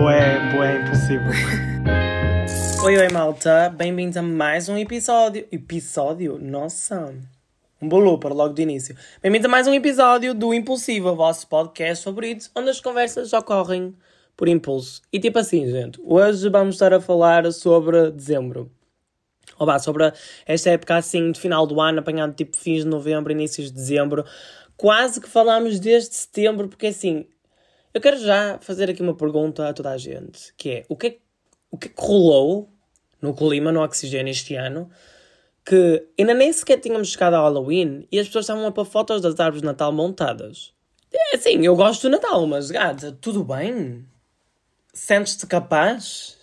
Boé, boé, impossível. oi, oi, malta. Bem-vindos a mais um episódio. Episódio? Nossa. Um blooper logo de início. Bem-vindos a mais um episódio do Impulsivo, vosso podcast favorito, onde as conversas ocorrem por impulso. E tipo assim, gente, hoje vamos estar a falar sobre dezembro. Ou vá, sobre esta época assim de final do ano, apanhado tipo fins de novembro, inícios de dezembro. Quase que falámos desde setembro, porque assim, eu quero já fazer aqui uma pergunta a toda a gente, que é, o que é, o que, é que rolou no clima, no oxigênio este ano, que ainda nem sequer tínhamos chegado ao Halloween e as pessoas estavam a pôr fotos das árvores de Natal montadas. É assim, eu gosto do Natal, mas gata, tudo bem? Sentes-te capaz?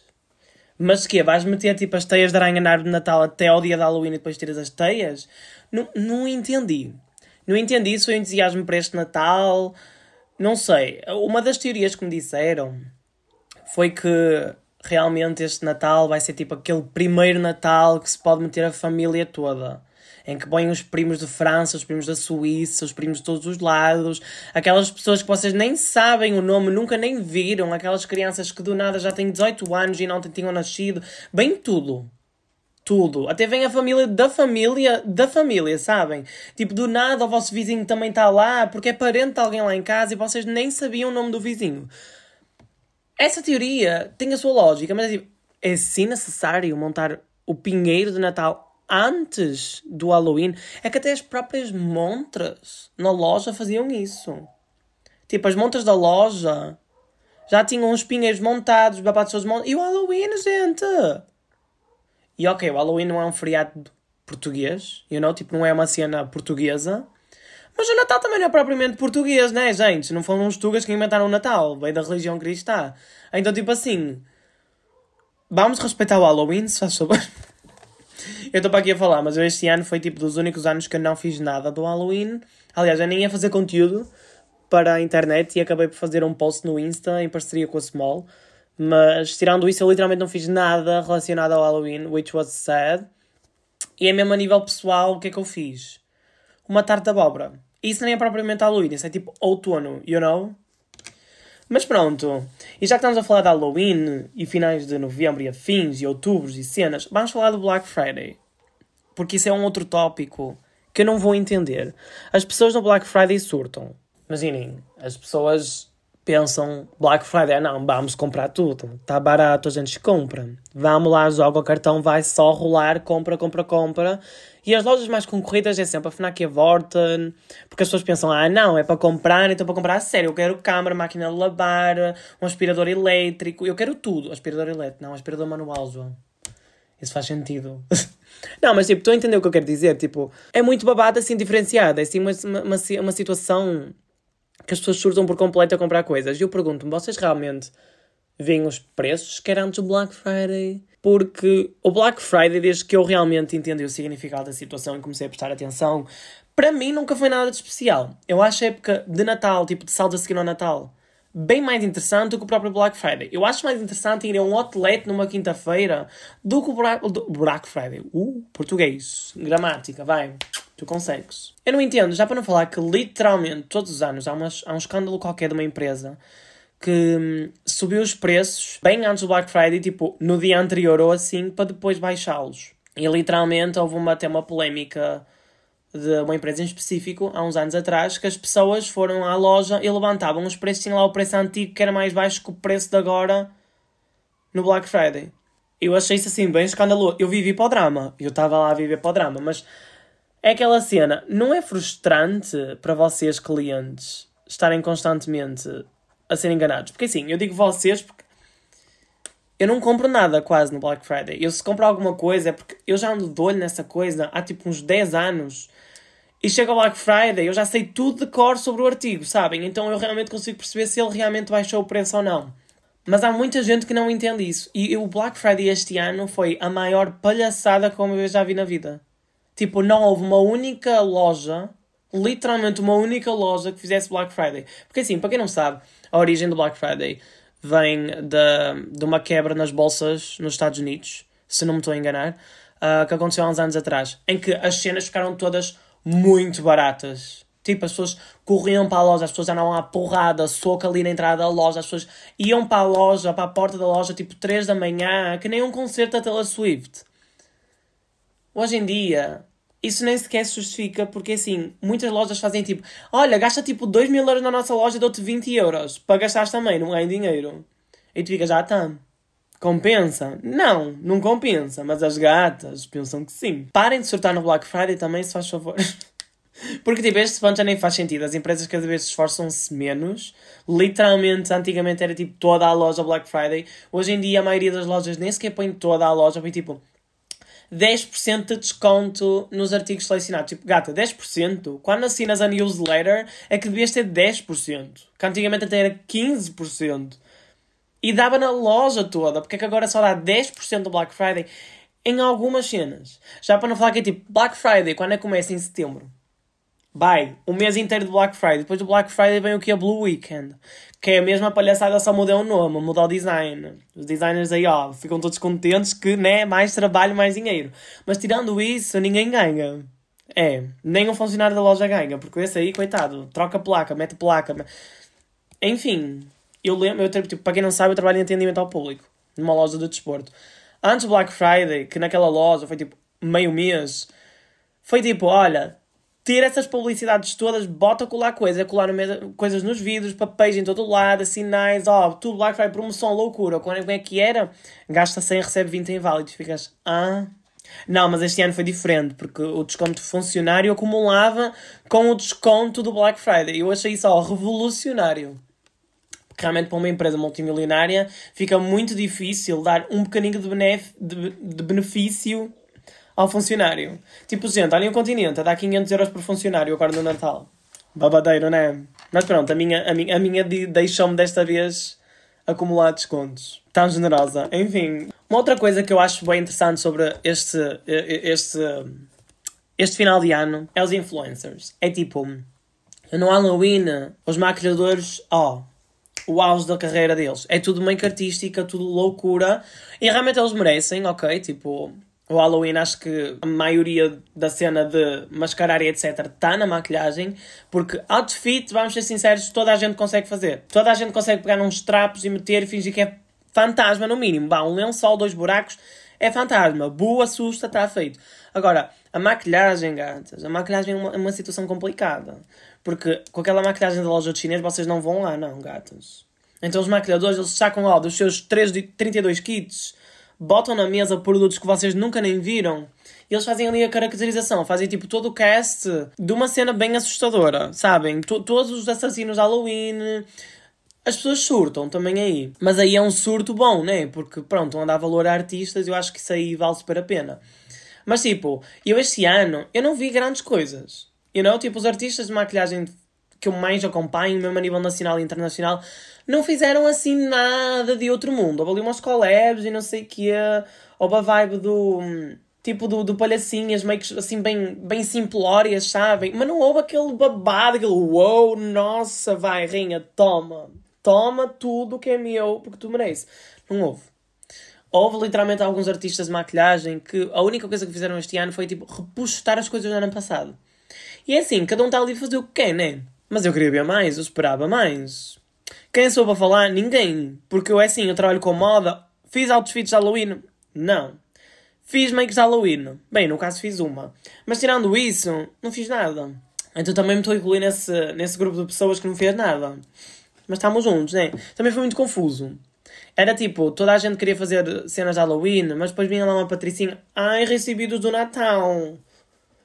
Mas que Vais meter tipo as teias de aranha na árvore de Natal até ao dia de Halloween e depois tiras as teias? Não, não entendi. Não entendi se o entusiasmo para este Natal não sei. Uma das teorias que me disseram foi que realmente este Natal vai ser tipo aquele primeiro Natal que se pode meter a família toda. Em que põem os primos de França, os primos da Suíça, os primos de todos os lados, aquelas pessoas que vocês nem sabem o nome, nunca nem viram, aquelas crianças que do nada já têm 18 anos e não tinham nascido, bem tudo tudo. Até vem a família da família da família, sabem? Tipo, do nada o vosso vizinho também está lá porque é parente de alguém lá em casa e vocês nem sabiam o nome do vizinho. Essa teoria tem a sua lógica, mas é tipo, é sim necessário montar o pinheiro de Natal antes do Halloween? É que até as próprias montras na loja faziam isso. Tipo, as montras da loja já tinham os pinheiros montados, babados montados. E o Halloween, gente! E ok, o Halloween não é um feriado português, you know? Tipo, não é uma cena portuguesa. Mas o Natal também não é propriamente português, né, gente? Não foram os tugas que inventaram o Natal, veio da religião cristã. Então, tipo assim, vamos respeitar o Halloween, se faz favor. eu estou para aqui a falar, mas este ano foi tipo dos únicos anos que eu não fiz nada do Halloween. Aliás, eu nem ia fazer conteúdo para a internet e acabei por fazer um post no Insta em parceria com a Small mas tirando isso, eu literalmente não fiz nada relacionado ao Halloween, which was sad. E é mesmo a nível pessoal, o que é que eu fiz? Uma tarte de abóbora. Isso nem é propriamente Halloween, isso é tipo outono, you know? Mas pronto, e já que estamos a falar de Halloween e finais de novembro e afins e outubros e cenas, vamos falar do Black Friday. Porque isso é um outro tópico que eu não vou entender. As pessoas no Black Friday surtam. Imaginem, as pessoas pensam Black Friday, não, vamos comprar tudo, está barato, a gente compra. Vamos lá, joga o cartão, vai só rolar, compra, compra, compra. E as lojas mais concorridas é sempre a Fnac e a Vorten, porque as pessoas pensam, ah, não, é para comprar, então para comprar a sério, eu quero câmara, máquina de lavar, um aspirador elétrico, eu quero tudo. Aspirador elétrico, não, aspirador manual, João. Isso faz sentido. não, mas tipo, estou a entender o que eu quero dizer, tipo, é muito babado assim diferenciado, é assim uma, uma, uma situação que as pessoas surtam por completo a comprar coisas. E eu pergunto-me, vocês realmente veem os preços que era antes do Black Friday? Porque o Black Friday, desde que eu realmente entendi o significado da situação e comecei a prestar atenção, para mim nunca foi nada de especial. Eu acho a época de Natal, tipo de saldo a seguir ao Natal, bem mais interessante do que o próprio Black Friday. Eu acho mais interessante ir a um outlet numa quinta-feira do que o Black Friday. Uh, português, gramática, vai. Tu consegues. Eu não entendo, já para não falar que literalmente todos os anos há, umas, há um escândalo qualquer de uma empresa que hum, subiu os preços bem antes do Black Friday, tipo no dia anterior ou assim, para depois baixá-los. E literalmente houve uma, até uma polémica de uma empresa em específico, há uns anos atrás, que as pessoas foram à loja e levantavam os preços, tinham lá o preço antigo que era mais baixo que o preço de agora no Black Friday. Eu achei isso assim bem escandaloso. Eu vivi para o drama, eu estava lá a viver para o drama, mas é aquela cena, não é frustrante para vocês, clientes, estarem constantemente a ser enganados? Porque assim, eu digo vocês porque eu não compro nada quase no Black Friday. Eu se compro alguma coisa é porque eu já ando de olho nessa coisa há tipo uns 10 anos. E chega o Black Friday, eu já sei tudo de cor sobre o artigo, sabem? Então eu realmente consigo perceber se ele realmente baixou o preço ou não. Mas há muita gente que não entende isso. E o Black Friday este ano foi a maior palhaçada que eu já vi na vida. Tipo, não houve uma única loja, literalmente uma única loja que fizesse Black Friday. Porque assim, para quem não sabe, a origem do Black Friday vem de, de uma quebra nas bolsas nos Estados Unidos, se não me estou a enganar, uh, que aconteceu há uns anos atrás, em que as cenas ficaram todas muito baratas. Tipo, as pessoas corriam para a loja, as pessoas não há porrada, soco ali na entrada da loja, as pessoas iam para a loja, para a porta da loja, tipo 3 da manhã, que nem um concerto da Taylor Swift. Hoje em dia, isso nem sequer se justifica, porque assim, muitas lojas fazem tipo, olha, gasta tipo 2 mil euros na nossa loja, dou-te 20 euros, para gastares também, não ganho dinheiro. E tu ficas, já tá. Compensa? Não, não compensa, mas as gatas pensam que sim. Parem de sortar no Black Friday também, se faz favor. Porque, tipo, este ponto já nem faz sentido. As empresas cada vez esforçam-se menos. Literalmente, antigamente era tipo toda a loja Black Friday. Hoje em dia, a maioria das lojas nem sequer põe toda a loja. Põe tipo 10% de desconto nos artigos selecionados. Tipo, gata, 10%. Quando assinas a newsletter, é que devias ter 10%. Que antigamente até era 15%. E dava na loja toda. Porque é que agora só dá 10% do Black Friday? Em algumas cenas. Já para não falar que é tipo Black Friday, quando é que começa em setembro? Vai, um mês inteiro de Black Friday. Depois do Black Friday vem o que? A Blue Weekend. Que é a mesma palhaçada, só muda o nome, muda o design. Os designers aí, ó, ficam todos contentes que, né, mais trabalho, mais dinheiro. Mas tirando isso, ninguém ganha. É, nem um funcionário da loja ganha, porque esse aí, coitado, troca placa, mete placa. Enfim, eu lembro, eu, tipo, para quem não sabe, eu trabalho em atendimento ao público, numa loja de desporto. Antes do Black Friday, que naquela loja foi tipo meio mês, foi tipo, olha, ter essas publicidades todas, bota colar coisas, colar coisas nos vidros, papéis em todo lado, sinais, ó, oh, tudo Black Friday, promoção, loucura. Quando é que era? Gasta 100, recebe 20 em válidos. Ficas, ah. Não, mas este ano foi diferente, porque o desconto funcionário acumulava com o desconto do Black Friday. Eu achei isso, ó, revolucionário. Porque realmente para uma empresa multimilionária fica muito difícil dar um bocadinho de, de, de benefício ao funcionário. Tipo, gente, ali um continente, dá 500 euros por funcionário agora no Natal. Babadeiro, não é? Mas pronto, a minha, a minha, a minha deixou-me desta vez acumular descontos. Tão generosa. Enfim, uma outra coisa que eu acho bem interessante sobre este, este, este final de ano é os influencers. É tipo, no Halloween, os maquilhadores, ó, oh, o auge da carreira deles. É tudo meio artística, tudo loucura. E realmente eles merecem, ok? Tipo, o Halloween, acho que a maioria da cena de mascarar e etc. está na maquilhagem, porque outfit, vamos ser sinceros, toda a gente consegue fazer. Toda a gente consegue pegar uns trapos e meter e fingir que é fantasma, no mínimo. Bah, um lençol, dois buracos, é fantasma. Boa, assusta, está feito. Agora, a maquilhagem, gatas, a maquilhagem é uma, é uma situação complicada. Porque com aquela maquilhagem da loja de chinês, vocês não vão lá, não, gatas. Então os maquilhadores, eles sacam lá dos seus 3, 32 kits botam na mesa produtos que vocês nunca nem viram e eles fazem ali a caracterização, fazem tipo todo o cast de uma cena bem assustadora, sabem? T todos os assassinos de Halloween. As pessoas surtam também aí. Mas aí é um surto bom, né? Porque pronto, estão a dar valor a artistas eu acho que isso aí vale super a pena. Mas tipo, eu este ano eu não vi grandes coisas. You know? Tipo, os artistas de maquilhagem que eu mais acompanho, mesmo a nível nacional e internacional, não fizeram assim nada de outro mundo. Houve ali umas collabs e não sei o quê. Houve a vibe do. Tipo do, do palhacinhas, meio que assim bem, bem simplórias, sabem? Mas não houve aquele babado, aquele wow, nossa, vai, rinha, toma. Toma tudo que é meu, porque tu mereces. Não houve. Houve literalmente alguns artistas de maquilhagem que a única coisa que fizeram este ano foi tipo repostar as coisas do ano passado. E é assim, cada um está ali a fazer o que quer, né? Mas eu queria ver mais, eu esperava mais. Quem sou para falar? Ninguém. Porque eu é assim, eu trabalho com moda. Fiz outfits de Halloween? Não. Fiz makes de Halloween? Bem, no caso fiz uma. Mas tirando isso, não fiz nada. Então também me estou a incluir nesse, nesse grupo de pessoas que não fez nada. Mas estamos juntos, né? Também foi muito confuso. Era tipo, toda a gente queria fazer cenas de Halloween, mas depois vinha lá uma patricinha. Ai, recebidos do Natal.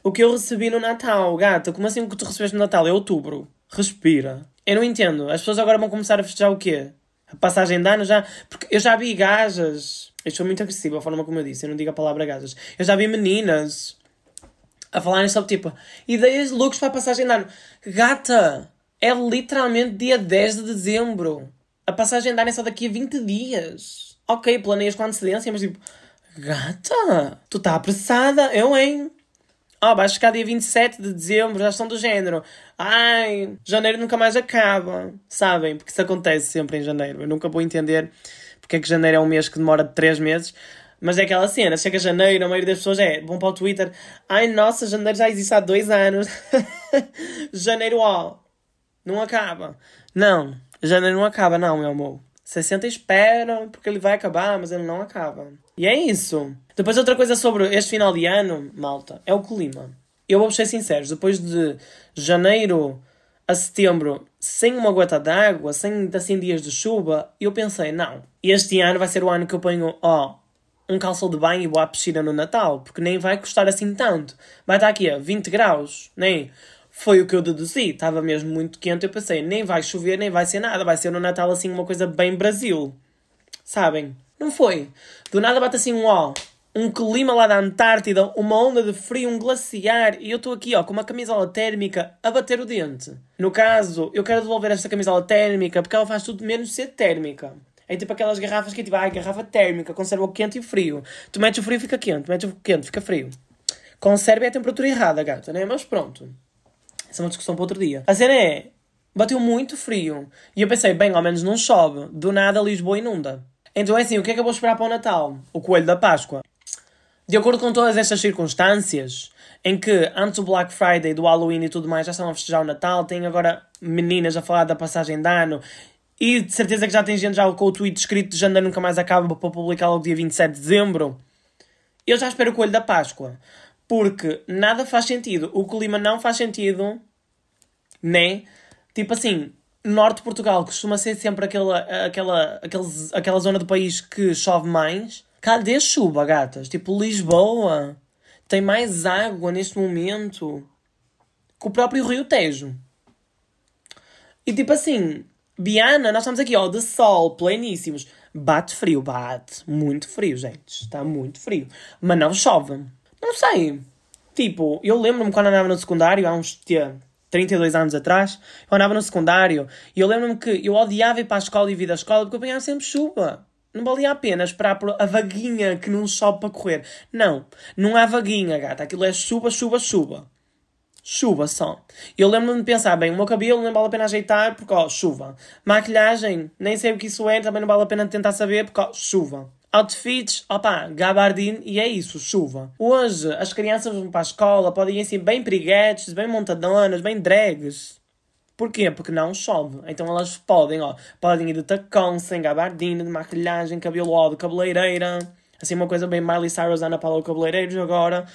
O que eu recebi no Natal, gata, como assim o que tu recebeste no Natal? É outubro. Respira. Eu não entendo. As pessoas agora vão começar a festejar o quê? A passagem de ano já. Porque eu já vi gajas. Eu sou muito agressiva, a forma como eu disse. Eu não digo a palavra gajas. Eu já vi meninas a falarem sobre tipo ideias de para a passagem de ano. Gata! É literalmente dia 10 de dezembro. A passagem de ano é só daqui a 20 dias. Ok, planeias com antecedência, mas tipo. Gata! Tu tá apressada? Eu, hein? Oh, vai chegar dia 27 de dezembro, já estão do género. Ai, janeiro nunca mais acaba. Sabem? Porque isso acontece sempre em janeiro. Eu nunca vou entender porque é que janeiro é um mês que demora 3 meses. Mas é aquela cena, chega janeiro, a maioria das pessoas é, vão para o Twitter, ai nossa, janeiro já existe há dois anos. janeiro, ó, não acaba. Não, janeiro não acaba, não, meu amor. Você senta e espera, porque ele vai acabar, mas ele não acaba. E é isso. Depois outra coisa sobre este final de ano, malta, é o clima. Eu vou ser sincero, depois de janeiro a setembro sem uma gota d'água, sem assim dias de chuva, eu pensei, não, este ano vai ser o ano que eu ponho, ó, um calção de banho e vou à piscina no Natal, porque nem vai custar assim tanto. Vai estar aqui a 20 graus, nem. Foi o que eu deduzi, estava mesmo muito quente. Eu pensei, nem vai chover, nem vai ser nada, vai ser no Natal assim uma coisa bem Brasil. Sabem? Não foi. Do nada bate assim um ó, um clima lá da Antártida, uma onda de frio, um glaciar, e eu estou aqui ó, com uma camisola térmica a bater o dente. No caso, eu quero devolver esta camisola térmica porque ela faz tudo menos ser térmica. É tipo aquelas garrafas que é tipo, ai, garrafa térmica, conserva o quente e o frio. Tu metes o frio fica quente, metes o quente fica frio. Conserva é a temperatura errada, gata, né? Mas pronto. Essa é uma discussão para outro dia. A cena é, bateu muito frio. E eu pensei, bem, ao menos não chove. Do nada Lisboa inunda. Então é assim, o que é que eu vou esperar para o Natal? O coelho da Páscoa. De acordo com todas estas circunstâncias, em que antes do Black Friday, do Halloween e tudo mais já estão a festejar o Natal, tem agora meninas a falar da passagem de ano e de certeza que já tem gente já com o tweet escrito de janeiro nunca mais acaba para publicar logo dia 27 de dezembro. Eu já espero o coelho da Páscoa. Porque nada faz sentido. O clima não faz sentido, né? Tipo assim, norte de Portugal costuma ser sempre aquela, aquela, aqueles, aquela zona do país que chove mais. Cadê chuva, gatas? Tipo, Lisboa tem mais água neste momento que o próprio Rio Tejo. E tipo assim, Biana, nós estamos aqui, ó, de sol, pleníssimos. Bate frio, bate. Muito frio, gente. Está muito frio. Mas não chove. Não sei. Tipo, eu lembro-me quando andava no secundário, há uns tia, 32 anos atrás, eu andava no secundário e eu lembro-me que eu odiava ir para a escola e vir da escola porque eu apanhava sempre chuva. Não valia a pena esperar por a vaguinha que não sobe para correr. Não, não há vaguinha, gata. Aquilo é chuva, chuva, chuva. Chuva só. Eu lembro-me de pensar, bem, o meu cabelo não vale a pena ajeitar porque, ó, chuva. Maquilhagem, nem sei o que isso é, também não vale a pena tentar saber porque, ó, chuva. Outfits, opa, gabardine e é isso, chuva. Hoje as crianças vão para a escola, podem ir assim bem periguetes, bem montadonas, bem drags. Porquê? Porque não chove. Então elas podem, ó, podem ir de tacão, sem gabardine, de maquilhagem, cabelo ó, de cabeleireira. Assim uma coisa bem Miley Cyrus, Ana Paula Cabeleireiros agora.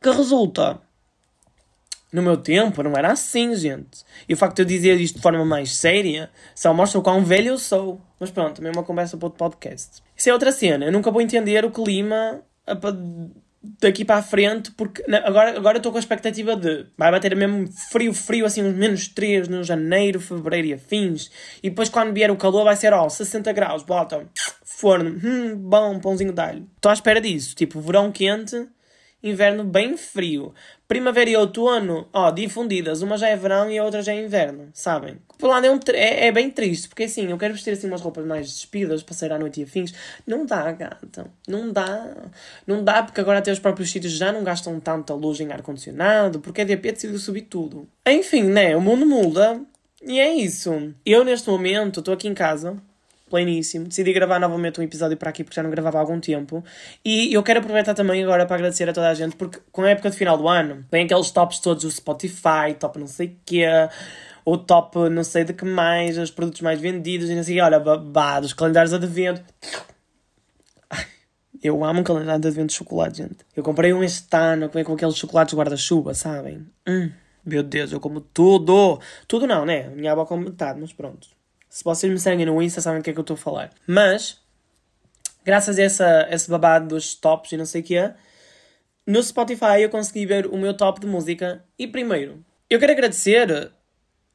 Que resulta no meu tempo não era assim, gente. E o facto de eu dizer isto de forma mais séria só mostra o quão velho eu sou. Mas pronto, também é uma conversa para outro podcast. Isso é outra cena. Eu nunca vou entender o clima daqui para a frente, porque agora, agora estou com a expectativa de vai bater mesmo frio, frio, assim, uns menos 3 no janeiro, fevereiro e afins. E depois quando vier o calor vai ser, ó, 60 graus, bota, forno, hum, bom, pãozinho de alho. Estou à espera disso, tipo, verão quente inverno bem frio. Primavera e outono, ó, difundidas. Uma já é verão e a outra já é inverno, sabem? Por lá é, um, é, é, bem triste, porque assim, eu quero vestir assim umas roupas mais despidas para sair à noite e afins. Não dá, gata. Não dá. Não dá, porque agora até os próprios sítios já não gastam tanta luz em ar-condicionado, porque a DP decidiu subir tudo. Enfim, né? O mundo muda. E é isso. Eu, neste momento, estou aqui em casa, pleníssimo. Decidi gravar novamente um episódio para aqui porque já não gravava há algum tempo. E eu quero aproveitar também agora para agradecer a toda a gente, porque com a época de final do ano, vem aqueles tops todos do Spotify, top não sei o quê, o top não sei de que mais, os produtos mais vendidos, e não sei, olha, babados, calendários de advento. Eu amo um calendário de advento de chocolate, gente. Eu comprei um este ano vem com aqueles chocolates guarda-chuva, sabem? Hum, meu Deus, eu como tudo. Tudo não, né? Minha avó come metade, mas pronto. Se vocês me seguem no Insta, sabem o que é que eu estou a falar. Mas, graças a essa, esse babado dos tops e não sei o que é, no Spotify eu consegui ver o meu top de música. E primeiro, eu quero agradecer.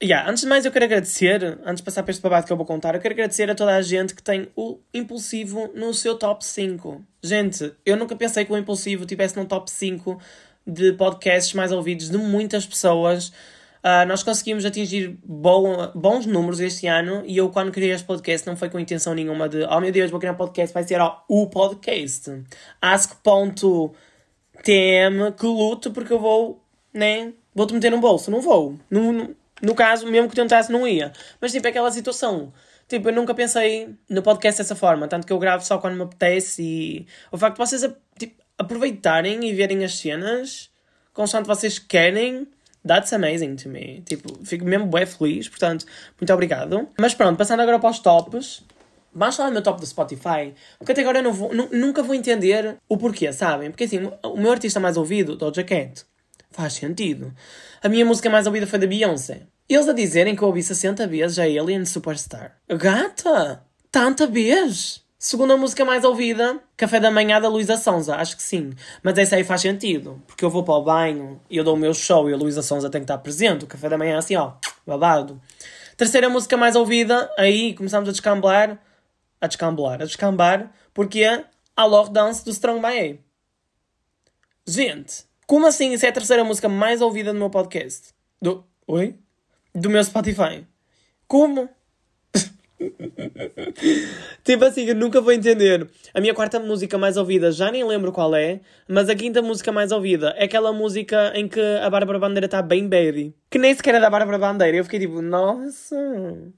Yeah, antes de mais, eu quero agradecer, antes de passar para este babado que eu vou contar, eu quero agradecer a toda a gente que tem o Impulsivo no seu top 5. Gente, eu nunca pensei que o Impulsivo tivesse num top 5 de podcasts mais ouvidos de muitas pessoas. Uh, nós conseguimos atingir bom, bons números este ano e eu, quando criei este podcast, não foi com intenção nenhuma de oh meu Deus, vou criar um podcast, vai ser ó, o podcast. Ask.tm que luto porque eu vou, né? Vou-te meter no bolso. Não vou. No, no, no caso, mesmo que tentasse, não ia. Mas tipo, é aquela situação. Tipo, eu nunca pensei no podcast dessa forma, tanto que eu gravo só quando me apetece e o facto de vocês tipo, aproveitarem e verem as cenas constante vocês querem, that's amazing to me. Tipo, fico mesmo bem feliz, portanto, muito obrigado. Mas pronto, passando agora para os tops. Vamos falar do meu top do Spotify, porque até agora eu não vou, nunca vou entender o porquê, sabem? Porque assim, o meu artista mais ouvido, Doja Cat, faz sentido. A minha música mais ouvida foi da Beyoncé. Eles a dizerem que eu ouvi 60 vezes a Alien Superstar. Gata! Tanta vez! Segunda música mais ouvida, Café da Manhã da Luísa Sonza, acho que sim. Mas essa aí faz sentido, porque eu vou para o banho e eu dou o meu show e a Luísa Sonza tem que estar presente. O Café da Manhã assim, ó, babado. Terceira música mais ouvida, aí começamos a descambar, a descambar, a descambar, porque é a Love Dance do Strong A. Gente, como assim isso é a terceira música mais ouvida do meu podcast? Do... Oi? do meu Spotify. Como? tipo assim, eu nunca vou entender. A minha quarta música mais ouvida, já nem lembro qual é, mas a quinta música mais ouvida é aquela música em que a Bárbara Bandeira está bem baby. Que nem sequer é da Bárbara Bandeira. Eu fiquei tipo, nossa,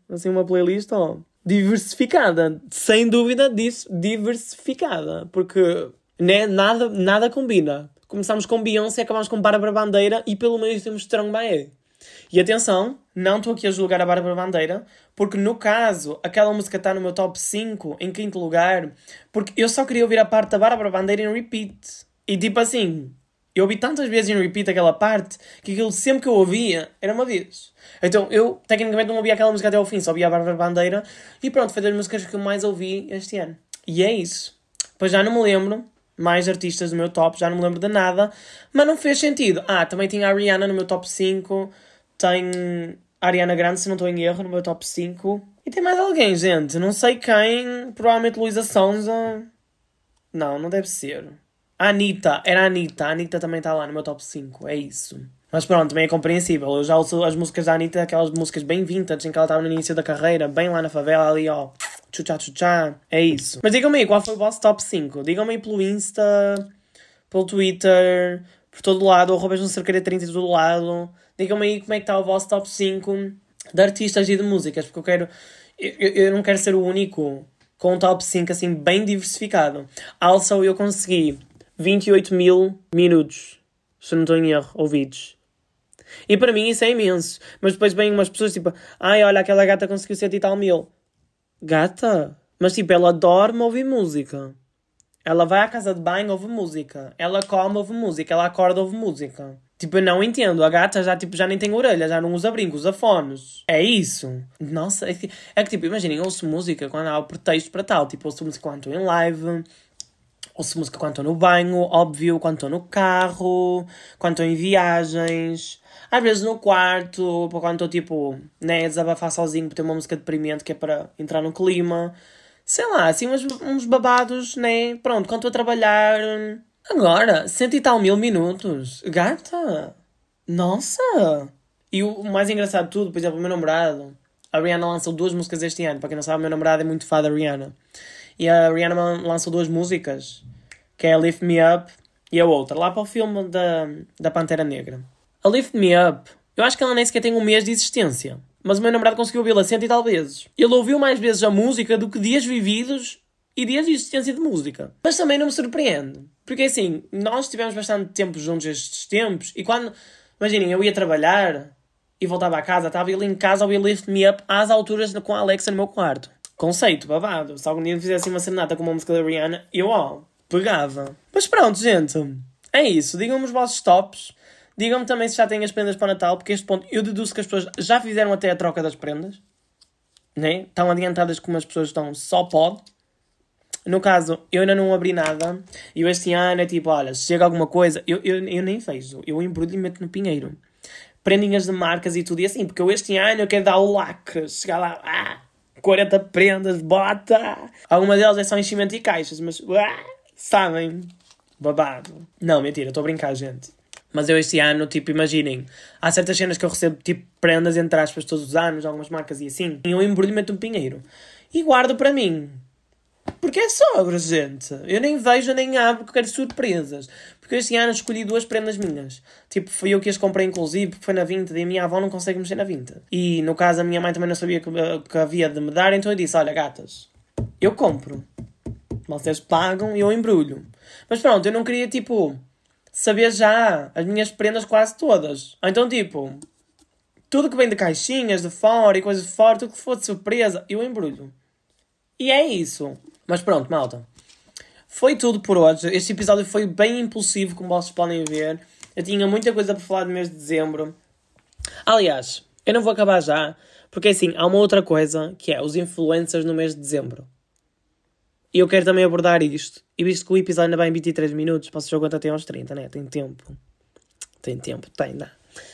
assim uma playlist, ó, diversificada. Sem dúvida disso, diversificada. Porque né, nada, nada combina. Começamos com Beyoncé, acabamos com Bárbara Bandeira e pelo meio temos Strong by e atenção, não estou aqui a julgar a Bárbara Bandeira, porque no caso, aquela música está no meu top 5, em quinto lugar, porque eu só queria ouvir a parte da Bárbara Bandeira em repeat. E tipo assim, eu ouvi tantas vezes em repeat aquela parte, que aquilo sempre que eu ouvia era uma vez. Então eu, tecnicamente, não ouvia aquela música até ao fim, só ouvia a Bárbara Bandeira, e pronto, foi das músicas que eu mais ouvi este ano. E é isso. Pois já não me lembro mais artistas do meu top, já não me lembro de nada, mas não fez sentido. Ah, também tinha a Rihanna no meu top 5, tem a Ariana Grande, se não estou em erro, no meu top 5. E tem mais alguém, gente. Não sei quem. Provavelmente Luísa Sonza. Não, não deve ser. A Anitta. Era a Anitta. A Anitta também está lá no meu top 5. É isso. Mas pronto, também é compreensível. Eu já ouço as músicas da Anitta, aquelas músicas bem vintage, em que ela estava no início da carreira, bem lá na favela, ali, ó. Chuchá, chuchá. É isso. Mas digam-me aí, qual foi o vosso top 5? Digam-me aí pelo Insta, pelo Twitter, por todo lado, arrobas no cerca de 30 de todo lado. Digam-me aí como é que está o vosso top 5 de artistas e de músicas, porque eu quero. Eu, eu não quero ser o único com um top 5 assim bem diversificado. Also, eu consegui 28 mil minutos, se não estou em erro, ouvidos. E para mim isso é imenso. Mas depois vêm umas pessoas tipo, ai, olha, aquela gata conseguiu 100 e tal mil. Gata? Mas tipo, ela dorme ouvir música. Ela vai à casa de banho, ouve música. Ela come, ouve música. Ela acorda, ouve música. Tipo, eu não entendo. A gata já, tipo, já nem tem orelha, já não usa brincos, usa fones. É isso. Nossa, é que, é que tipo, imaginem, ouço música quando há o pretexto para tal. Tipo, ouço música quando estou em live, ouço música quando estou no banho, óbvio, quando estou no carro, quando estou em viagens. Às vezes no quarto, quando estou, tipo, né, a desabafar sozinho, ter uma música deprimente que é para entrar no clima. Sei lá, assim, uns, uns babados, né? Pronto, quando estou a trabalhar Agora, cento e tal mil minutos. Gata! Nossa! E o mais engraçado de tudo, por exemplo, o meu namorado. A Rihanna lançou duas músicas este ano. Para quem não sabe, o meu namorado é muito fã da Rihanna. E a Rihanna lançou duas músicas. Que é a Lift Me Up e a outra. Lá para o filme da, da Pantera Negra. A Lift Me Up, eu acho que ela nem sequer tem um mês de existência. Mas o meu namorado conseguiu ouvi-la cento e tal vezes. Ele ouviu mais vezes a música do que dias vividos e dias de existência de música. Mas também não me surpreende. Porque assim, nós tivemos bastante tempo juntos estes tempos e quando, imaginem, eu ia trabalhar e voltava a casa, estava ele em casa a ouvir Lift Me Up às alturas com a Alexa no meu quarto. Conceito, babado. Se algum dia fizesse uma serenata com uma música da Rihanna, eu, ó, pegava. Mas pronto, gente. É isso. Digam-me os vossos tops. Digam-me também se já têm as prendas para o Natal, porque este ponto eu deduzo que as pessoas já fizeram até a troca das prendas. Né? Estão adiantadas como as pessoas estão, só pode. No caso, eu ainda não abri nada. E eu este ano é tipo, olha, se chega alguma coisa, eu, eu, eu nem vejo. Eu embrulho e meto no pinheiro. Prendinhas de marcas e tudo. E assim, porque eu este ano eu quero dar o lacre. Chegar lá, ah, 40 prendas, bota! Algumas delas é só enchimento e caixas, mas, ah, sabem? Babado. Não, mentira, estou a brincar, gente. Mas eu este ano, tipo, imaginem, há certas cenas que eu recebo, tipo, prendas entre aspas todos os anos, algumas marcas e assim. E eu embrulho meto um pinheiro. E guardo para mim Porque é sobre, gente. Eu nem vejo nem abro porque quero surpresas. Porque este ano escolhi duas prendas minhas. Tipo, fui eu que as comprei inclusive, porque foi na Vinted e a minha avó não consegue mexer na Vinted. E no caso a minha mãe também não sabia que, que havia de me dar, então eu disse: Olha, gatas, eu compro. Vocês pagam e eu embrulho. Mas pronto, eu não queria, tipo, saber já as minhas prendas quase todas. Então, tipo, tudo que vem de caixinhas, de fora e coisas de fora, tudo que for de surpresa, eu embrulho. E é isso. Mas pronto, malta. Foi tudo por hoje. Este episódio foi bem impulsivo, como vocês podem ver. Eu tinha muita coisa para falar do mês de dezembro. Aliás, eu não vou acabar já, porque assim, há uma outra coisa que é os influencers no mês de dezembro. E eu quero também abordar isto. E visto que o episódio ainda vai em 23 minutos, posso jogar até aos 30, né? Tem tempo. Tem tempo, tem, dá.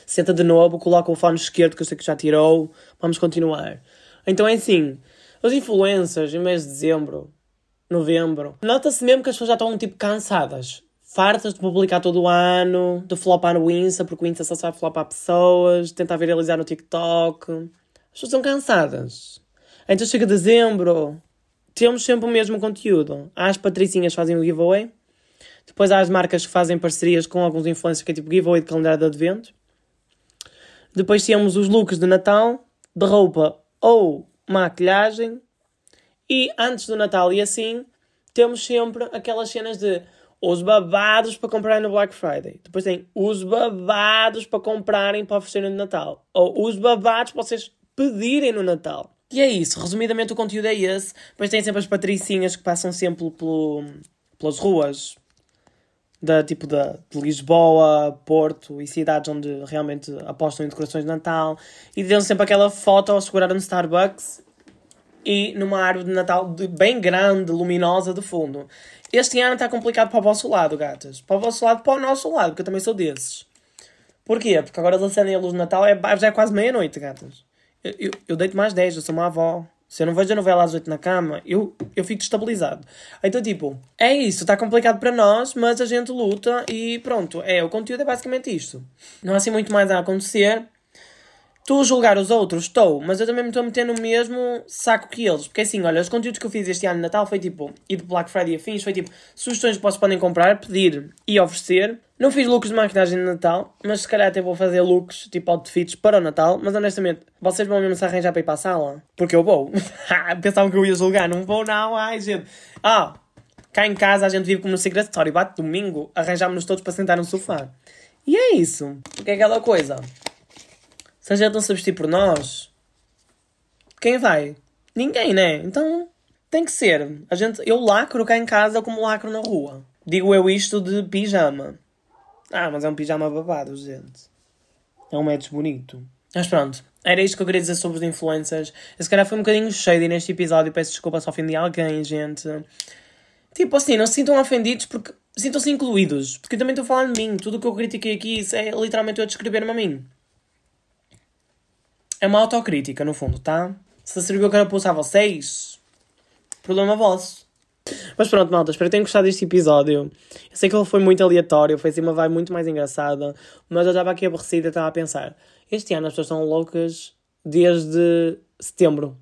Senta de novo, coloca o fone esquerdo que eu sei que já tirou. Vamos continuar. Então é assim, os influencers, em mês de dezembro, novembro, nota-se mesmo que as pessoas já estão tipo cansadas. Fartas de publicar todo o ano, de flopar no Insta, porque o Insta só sabe flopar pessoas, de tentar viralizar no TikTok. As pessoas estão cansadas. Então chega dezembro, temos sempre o mesmo conteúdo. As patricinhas fazem o giveaway. Depois há as marcas que fazem parcerias com alguns influencers, que é tipo giveaway de calendário de advento. Depois temos os looks de Natal, de roupa ou maquilhagem. E antes do Natal e assim, temos sempre aquelas cenas de os babados para comprarem no Black Friday. Depois tem os babados para comprarem para oferecerem no Natal. Ou os babados para vocês pedirem no Natal. E é isso, resumidamente o conteúdo é esse. Depois tem sempre as patricinhas que passam sempre pelo, pelas ruas da, tipo da, de Lisboa, Porto e cidades onde realmente apostam em decorações de Natal. E dão sempre aquela foto ao segurar no Starbucks e numa árvore de Natal bem grande, luminosa de fundo. Este ano está complicado para o vosso lado, gatas. Para o vosso lado, para o nosso lado, porque eu também sou desses. Porquê? Porque agora eles acendem a luz de Natal, é, já é quase meia-noite, gatas. Eu, eu, eu deito mais 10, eu sou uma avó. Se eu não vejo a novela às 8 na cama, eu, eu fico destabilizado. Então, tipo, é isso, está complicado para nós, mas a gente luta e pronto. É, o conteúdo é basicamente isto. Não há assim muito mais a acontecer. Estou a julgar os outros? Estou, mas eu também me estou a meter no mesmo saco que eles. Porque assim, olha, os conteúdos que eu fiz este ano de Natal foi tipo, e de Black Friday afins, foi tipo, sugestões que vocês podem comprar, pedir e oferecer. Não fiz looks de maquilhagem de Natal, mas se calhar até vou fazer looks, tipo outfits para o Natal. Mas honestamente, vocês vão mesmo se arranjar para ir para a sala? Porque eu vou. Pensavam que eu ia julgar, não vou não, ai gente. Ah, cá em casa a gente vive como no Secret Story, bate domingo, arranjámos-nos todos para sentar no sofá. E é isso. Porque é aquela coisa. Se a gente não se vestir por nós, quem vai? Ninguém, né? Então tem que ser. A gente, eu lacro cá em casa como lacro na rua. Digo eu isto de pijama. Ah, mas é um pijama babado, gente. É um match bonito. Mas pronto, era isto que eu queria dizer sobre os influencers. Esse cara foi um bocadinho shady neste episódio. Peço desculpa se ofendi alguém, gente. Tipo assim, não se sintam ofendidos porque sintam-se incluídos. Porque eu também estou falando de mim. Tudo o que eu critiquei aqui é literalmente eu descrever-me a mim. É uma autocrítica, no fundo, tá? Se serviu carapuça a vocês, problema vosso. Mas pronto, malta, espero que tenham gostado deste episódio. Eu sei que ele foi muito aleatório, foi assim uma vibe muito mais engraçada, mas eu estava aqui aborrecida estava a pensar: este ano as pessoas estão loucas desde setembro.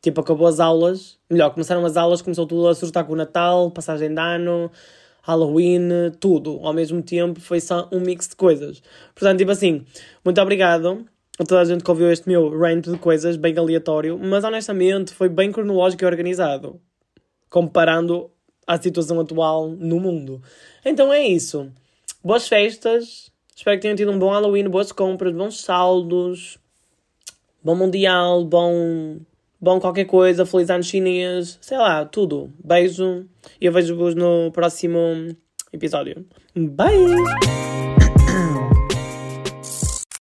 Tipo, acabou as aulas, melhor, começaram as aulas, começou tudo a surtar com o Natal, passagem de ano, Halloween, tudo. Ao mesmo tempo, foi só um mix de coisas. Portanto, tipo assim, muito obrigado a toda a gente que ouviu este meu rant de coisas bem aleatório, mas honestamente foi bem cronológico e organizado, comparando à situação atual no mundo. Então é isso. Boas festas, espero que tenham tido um bom Halloween, boas compras, bons saldos, bom Mundial, bom, bom qualquer coisa, feliz ano chinês, sei lá, tudo. Beijo e eu vejo-vos no próximo episódio. Bye!